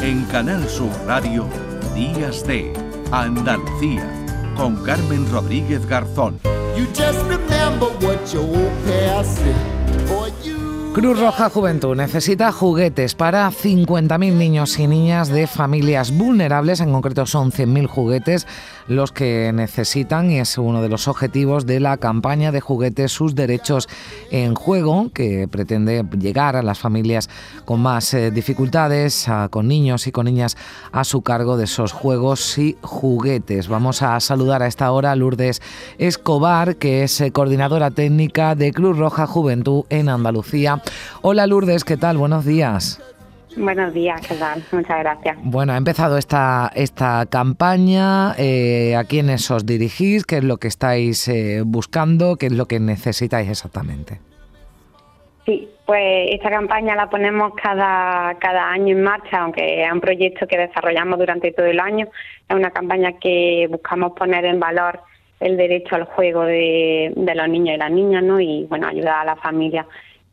En Canal Sur Radio, Días de Andalucía, con Carmen Rodríguez Garzón. Cruz Roja Juventud necesita juguetes para 50.000 niños y niñas de familias vulnerables, en concreto son 100.000 juguetes los que necesitan y es uno de los objetivos de la campaña de juguetes Sus Derechos en Juego, que pretende llegar a las familias con más eh, dificultades, con niños y con niñas a su cargo de esos juegos y juguetes. Vamos a saludar a esta hora a Lourdes Escobar, que es eh, coordinadora técnica de Cruz Roja Juventud en Andalucía. Hola Lourdes, ¿qué tal? Buenos días. Buenos días, ¿qué tal? Muchas gracias. Bueno, ha empezado esta, esta campaña. Eh, ¿A quiénes os dirigís? ¿Qué es lo que estáis eh, buscando? ¿Qué es lo que necesitáis exactamente? Sí, pues esta campaña la ponemos cada, cada año en marcha, aunque es un proyecto que desarrollamos durante todo el año. Es una campaña que buscamos poner en valor el derecho al juego de, de los niños y las niñas, ¿no? Y, bueno, ayudar a las familias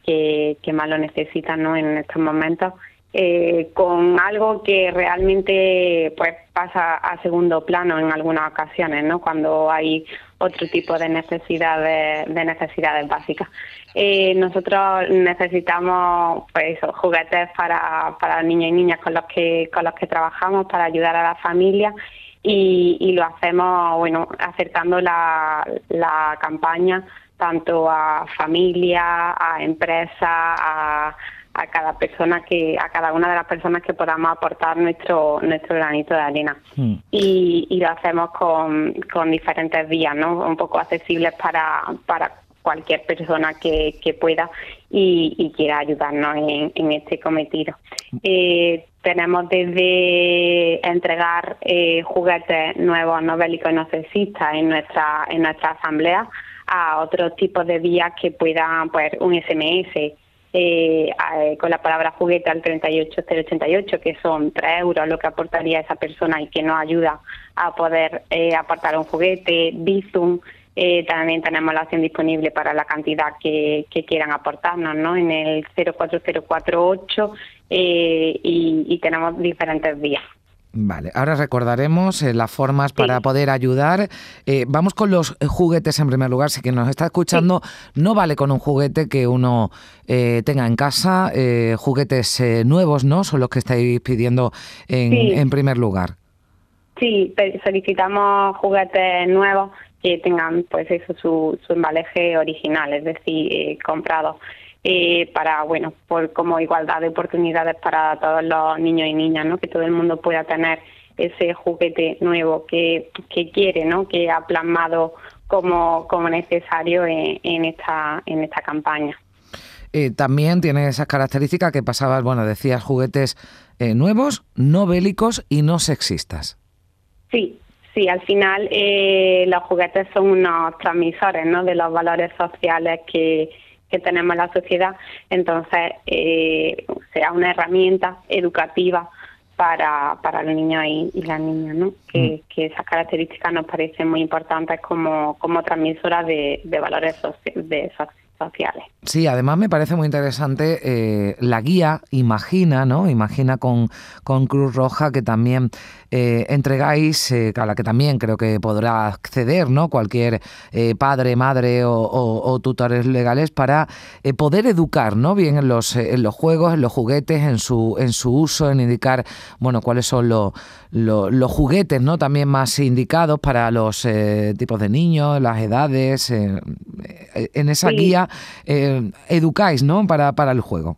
que, que más lo necesitan, ¿no? En estos momentos eh, con algo que realmente pues pasa a segundo plano en algunas ocasiones, ¿no? Cuando hay otro tipo de necesidades, de necesidades básicas. Eh, nosotros necesitamos pues juguetes para, para niños y niñas con los que con los que trabajamos para ayudar a la familia y, y lo hacemos bueno acercando la, la campaña tanto a familias, a empresas, a a cada persona que a cada una de las personas que podamos aportar nuestro nuestro granito de arena. Hmm. y, y, lo hacemos con, con diferentes vías no un poco accesibles para para cualquier persona que, que pueda y, quiera ayudarnos en, en este cometido. Eh, tenemos desde entregar eh, juguetes nuevos no bélicos y no sexistas en nuestra en nuestra asamblea a otros tipos de vías que puedan pues un SMS eh, con la palabra juguete al 38088, que son 3 euros lo que aportaría esa persona y que nos ayuda a poder eh, aportar un juguete, Bizum. Eh, también tenemos la opción disponible para la cantidad que, quieran aportarnos ¿no? en el 04048 eh, y, y tenemos diferentes vías. Vale, ahora recordaremos eh, las formas para poder ayudar. Eh, vamos con los juguetes en primer lugar. Si quien nos está escuchando, no vale con un juguete que uno eh, tenga en casa. juguetes nuevos, ¿no? Son los que estáis pidiendo en, en primer lugar. Sí, solicitamos juguetes nuevos que tengan, pues eso, su, su embalaje original, es decir, comprado eh, para, bueno, por como igualdad de oportunidades para todos los niños y niñas, ¿no? Que todo el mundo pueda tener ese juguete nuevo que, que quiere, ¿no? Que ha plasmado como, como necesario en, esta, en esta campaña. Eh, también tiene esas características que pasabas, bueno, decías juguetes eh, nuevos, no bélicos y no sexistas. Sí, sí, al final eh, los juguetes son unos transmisores ¿no? de los valores sociales que, que tenemos en la sociedad, entonces eh, sea una herramienta educativa para, para los niños y, las niñas, ¿no? Que, mm. que, esas características nos parecen muy importantes como, como transmisoras de, de valores de sociales. Sí, además me parece muy interesante eh, la guía Imagina, ¿no? Imagina con, con Cruz Roja que también eh, entregáis, eh, a la que también creo que podrá acceder, ¿no? Cualquier padre, madre o, tutores legales para poder educar, ¿no? Bien en los, en los juegos, en los juguetes, en su, en su uso, en indicar, bueno, cuáles son los, los, juguetes, ¿no? También más indicados para los tipos de niños, las edades. en esa guía educáis, ¿no? Para, para el juego.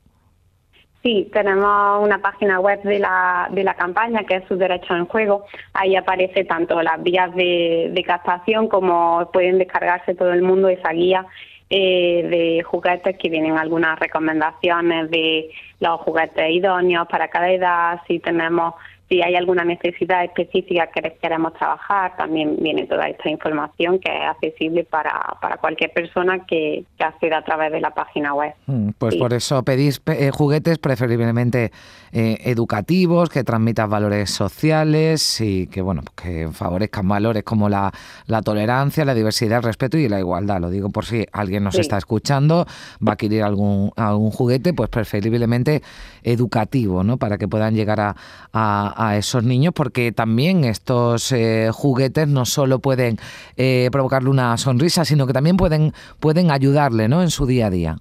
Sí, tenemos una página web de la, de la campaña que es Sus Derechos en Juego. Ahí aparece tanto las vías de, de captación como pueden descargarse todo el mundo esa guía eh, de juguetes que vienen algunas recomendaciones de los juguetes idóneos para cada edad, si tenemos si hay alguna necesidad específica que queremos trabajar, también viene toda esta información que es accesible para, para cualquier persona que, que acceda a través de la página web. Mm, pues por eso pedís eh, juguetes preferiblemente eh, educativos, que transmitan valores sociales y que bueno que favorezcan valores como la, la, tolerancia, la diversidad, el respeto y la igualdad. Lo digo por si alguien nos está escuchando, va a adquirir algún, algún juguete, pues preferiblemente educativo, ¿no? Para que puedan llegar a, a, esos niños, porque también estos eh, juguetes no solo pueden eh, provocarle una sonrisa, sino que también pueden, pueden ayudarle ¿no? en su día a día.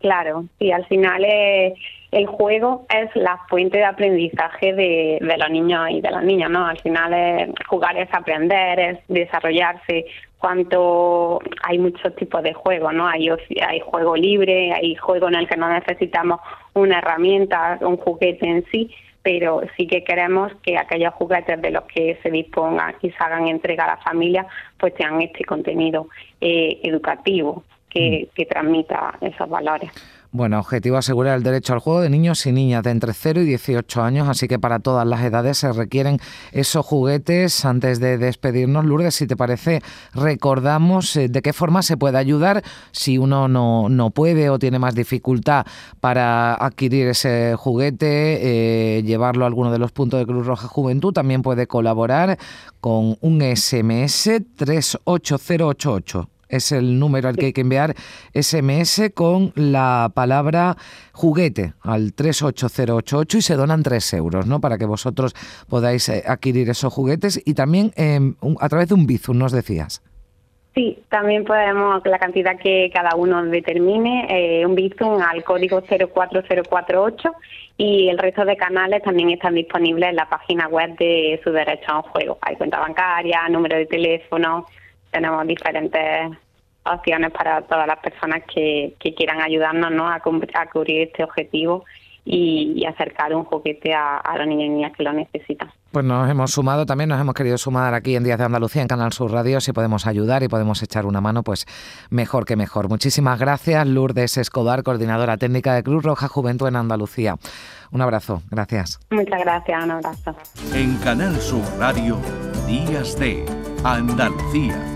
Claro, y al final eh, el juego es la fuente de aprendizaje de, los niños y de las niñas, ¿no? Al final jugar es aprender, es desarrollarse. Cuanto hay muchos tipos de juegos, ¿no? Hay, hay juego libre, hay juego en el que no necesitamos una herramienta, un juguete en sí, pero sí que queremos que aquellos juguetes de los que se dispongan y se hagan entrega a la familia, pues tengan este contenido eh, educativo que, mm. que transmita esos valores. Bueno, objetivo asegurar el derecho al juego de niños y niñas de entre 0 y 18 años, así que para todas las edades se requieren esos juguetes. Antes de despedirnos, Lourdes, si te parece, recordamos eh, de qué forma se puede ayudar si uno no, no puede o tiene más dificultad para adquirir ese juguete, eh, llevarlo a alguno de los puntos de Cruz Roja Juventud. También puede colaborar con un SMS 38088 es el número al que hay que enviar SMS con la palabra juguete al 38088 y se donan 3 euros, ¿no? Para que vosotros podáis eh, adquirir esos juguetes y también em, a través de un Bizum, nos decías. Sí, también podemos, la cantidad que cada uno determine, eh, un Bizum al código 04048 y el resto de canales también están disponibles en la página web de su derecho a un juego. Hay cuenta bancaria, número de teléfono, tenemos diferentes opciones para todas las personas que, quieran ayudarnos ¿no? a, cubrir este objetivo y, acercar un juguete a, a los niños y niñas que lo necesitan. Pues nos hemos sumado también, nos hemos querido sumar aquí en Días de Andalucía, en Canal Sur Radio, si podemos ayudar y podemos echar una mano, pues mejor que mejor. Muchísimas gracias, Lourdes Escobar, coordinadora técnica de Cruz Roja Juventud en Andalucía. Un abrazo, gracias. Muchas gracias, un abrazo. En Canal Sur Radio, Días de Andalucía